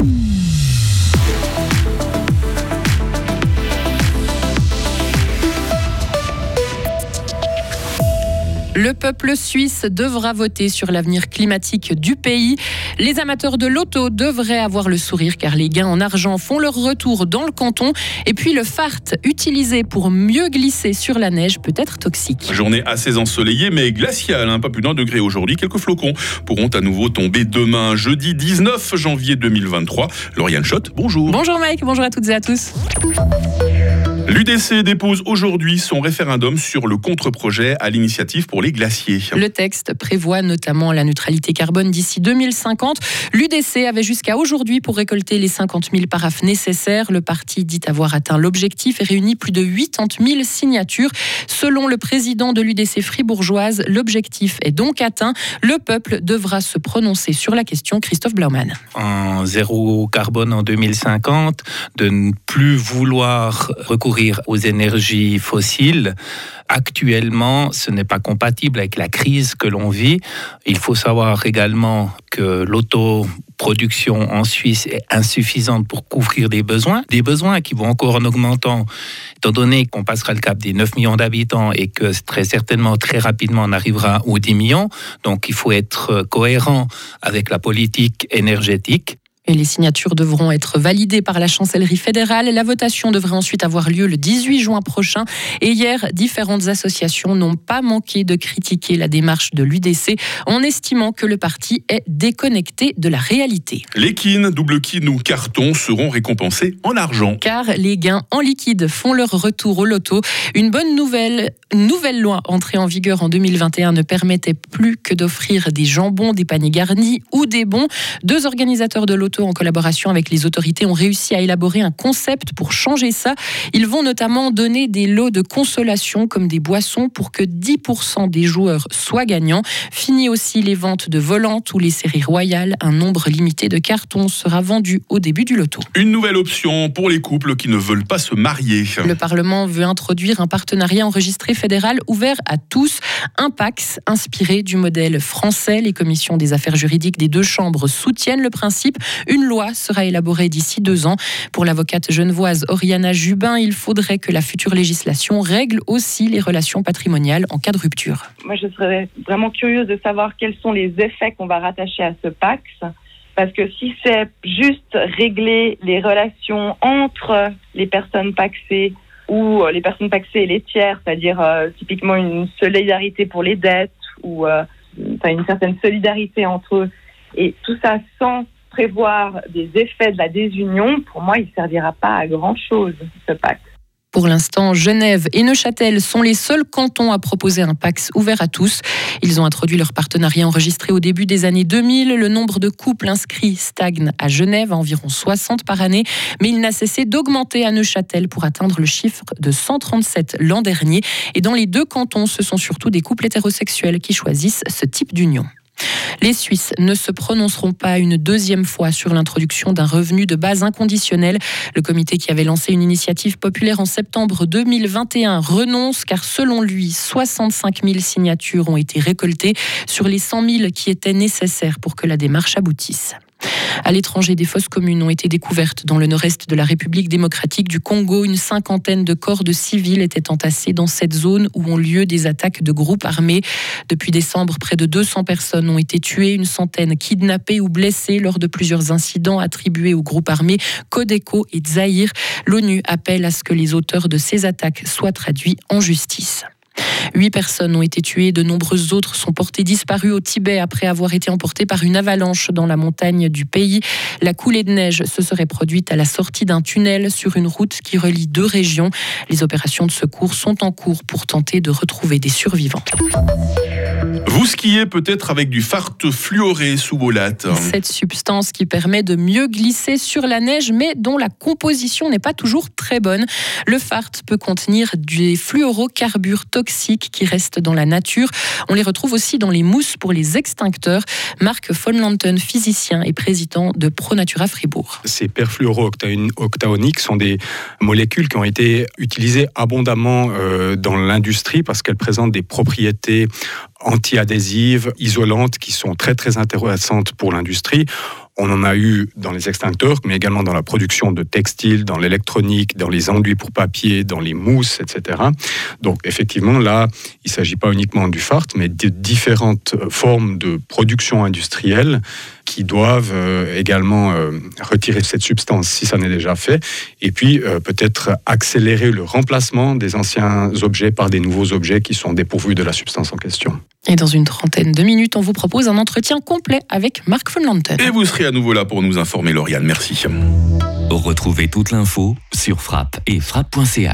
Mm-hmm. Le peuple suisse devra voter sur l'avenir climatique du pays. Les amateurs de l'auto devraient avoir le sourire car les gains en argent font leur retour dans le canton. Et puis le fart utilisé pour mieux glisser sur la neige peut être toxique. Journée assez ensoleillée mais glaciale, hein. pas plus d'un degré aujourd'hui. Quelques flocons pourront à nouveau tomber demain, jeudi 19 janvier 2023. Lauriane Schott, bonjour. Bonjour Mike, bonjour à toutes et à tous. L'UDC dépose aujourd'hui son référendum sur le contre-projet à l'initiative pour les glaciers. Le texte prévoit notamment la neutralité carbone d'ici 2050. L'UDC avait jusqu'à aujourd'hui pour récolter les 50 000 paraphes nécessaires. Le parti dit avoir atteint l'objectif et réuni plus de 80 000 signatures. Selon le président de l'UDC fribourgeoise, l'objectif est donc atteint. Le peuple devra se prononcer sur la question. Christophe Blaumann. En zéro carbone en 2050, de ne plus vouloir recourir aux énergies fossiles. Actuellement, ce n'est pas compatible avec la crise que l'on vit. Il faut savoir également que l'autoproduction en Suisse est insuffisante pour couvrir des besoins, des besoins qui vont encore en augmentant, étant donné qu'on passera le cap des 9 millions d'habitants et que très certainement, très rapidement, on arrivera aux 10 millions. Donc il faut être cohérent avec la politique énergétique les signatures devront être validées par la chancellerie fédérale. La votation devrait ensuite avoir lieu le 18 juin prochain. Et hier, différentes associations n'ont pas manqué de critiquer la démarche de l'UDC en estimant que le parti est déconnecté de la réalité. Les kines, double kin ou carton seront récompensés en argent. Car les gains en liquide font leur retour au loto. Une bonne nouvelle, nouvelle loi entrée en vigueur en 2021 ne permettait plus que d'offrir des jambons, des paniers garnis ou des bons. Deux organisateurs de loto en collaboration avec les autorités, ont réussi à élaborer un concept pour changer ça. Ils vont notamment donner des lots de consolation comme des boissons pour que 10% des joueurs soient gagnants. Fini aussi les ventes de volantes ou les séries royales. Un nombre limité de cartons sera vendu au début du loto. Une nouvelle option pour les couples qui ne veulent pas se marier. Le Parlement veut introduire un partenariat enregistré fédéral ouvert à tous. Un PAX inspiré du modèle français. Les commissions des affaires juridiques des deux chambres soutiennent le principe. Une loi sera élaborée d'ici deux ans. Pour l'avocate genevoise Oriana Jubin, il faudrait que la future législation règle aussi les relations patrimoniales en cas de rupture. Moi, je serais vraiment curieuse de savoir quels sont les effets qu'on va rattacher à ce PAX. Parce que si c'est juste régler les relations entre les personnes paxées ou les personnes paxées et les tiers, c'est-à-dire euh, typiquement une solidarité pour les dettes ou euh, une certaine solidarité entre eux, et tout ça sans prévoir des effets de la désunion, pour moi, il ne servira pas à grand-chose, ce pacte. Pour l'instant, Genève et Neuchâtel sont les seuls cantons à proposer un Pax ouvert à tous. Ils ont introduit leur partenariat enregistré au début des années 2000. Le nombre de couples inscrits stagne à Genève à environ 60 par année, mais il n'a cessé d'augmenter à Neuchâtel pour atteindre le chiffre de 137 l'an dernier. Et dans les deux cantons, ce sont surtout des couples hétérosexuels qui choisissent ce type d'union. Les Suisses ne se prononceront pas une deuxième fois sur l'introduction d'un revenu de base inconditionnel. Le comité qui avait lancé une initiative populaire en septembre 2021 renonce car selon lui, 65 000 signatures ont été récoltées sur les 100 000 qui étaient nécessaires pour que la démarche aboutisse. À l'étranger, des fosses communes ont été découvertes dans le nord-est de la République démocratique du Congo. Une cinquantaine de corps de civils étaient entassés dans cette zone où ont lieu des attaques de groupes armés. Depuis décembre, près de 200 personnes ont été tuées, une centaine kidnappées ou blessées lors de plusieurs incidents attribués aux groupes armés Codeco et Zaïre. L'ONU appelle à ce que les auteurs de ces attaques soient traduits en justice. Huit personnes ont été tuées, de nombreuses autres sont portées disparues au Tibet après avoir été emportées par une avalanche dans la montagne du pays. La coulée de neige se serait produite à la sortie d'un tunnel sur une route qui relie deux régions. Les opérations de secours sont en cours pour tenter de retrouver des survivants. Vous skiez peut-être avec du fart fluoré sous vos lattes. Cette substance qui permet de mieux glisser sur la neige, mais dont la composition n'est pas toujours très bonne. Le fart peut contenir des fluorocarbures toxiques qui restent dans la nature. On les retrouve aussi dans les mousses pour les extincteurs. Marc von Lanten, physicien et président de ProNatura Fribourg. Ces perfluorooctaoniques sont des molécules qui ont été utilisées abondamment euh, dans l'industrie parce qu'elles présentent des propriétés anti-adhésives, isolantes, qui sont très très intéressantes pour l'industrie. On en a eu dans les extincteurs, mais également dans la production de textiles, dans l'électronique, dans les enduits pour papier, dans les mousses, etc. Donc effectivement, là, il ne s'agit pas uniquement du FART, mais de différentes formes de production industrielle qui doivent euh, également euh, retirer cette substance si ça n'est déjà fait, et puis euh, peut-être accélérer le remplacement des anciens objets par des nouveaux objets qui sont dépourvus de la substance en question. Et dans une trentaine de minutes, on vous propose un entretien complet avec Marc von Lanten. Et vous serez à nouveau là pour nous informer, Lauriane. Merci. Retrouvez toute l'info sur frappe et frappe.ch.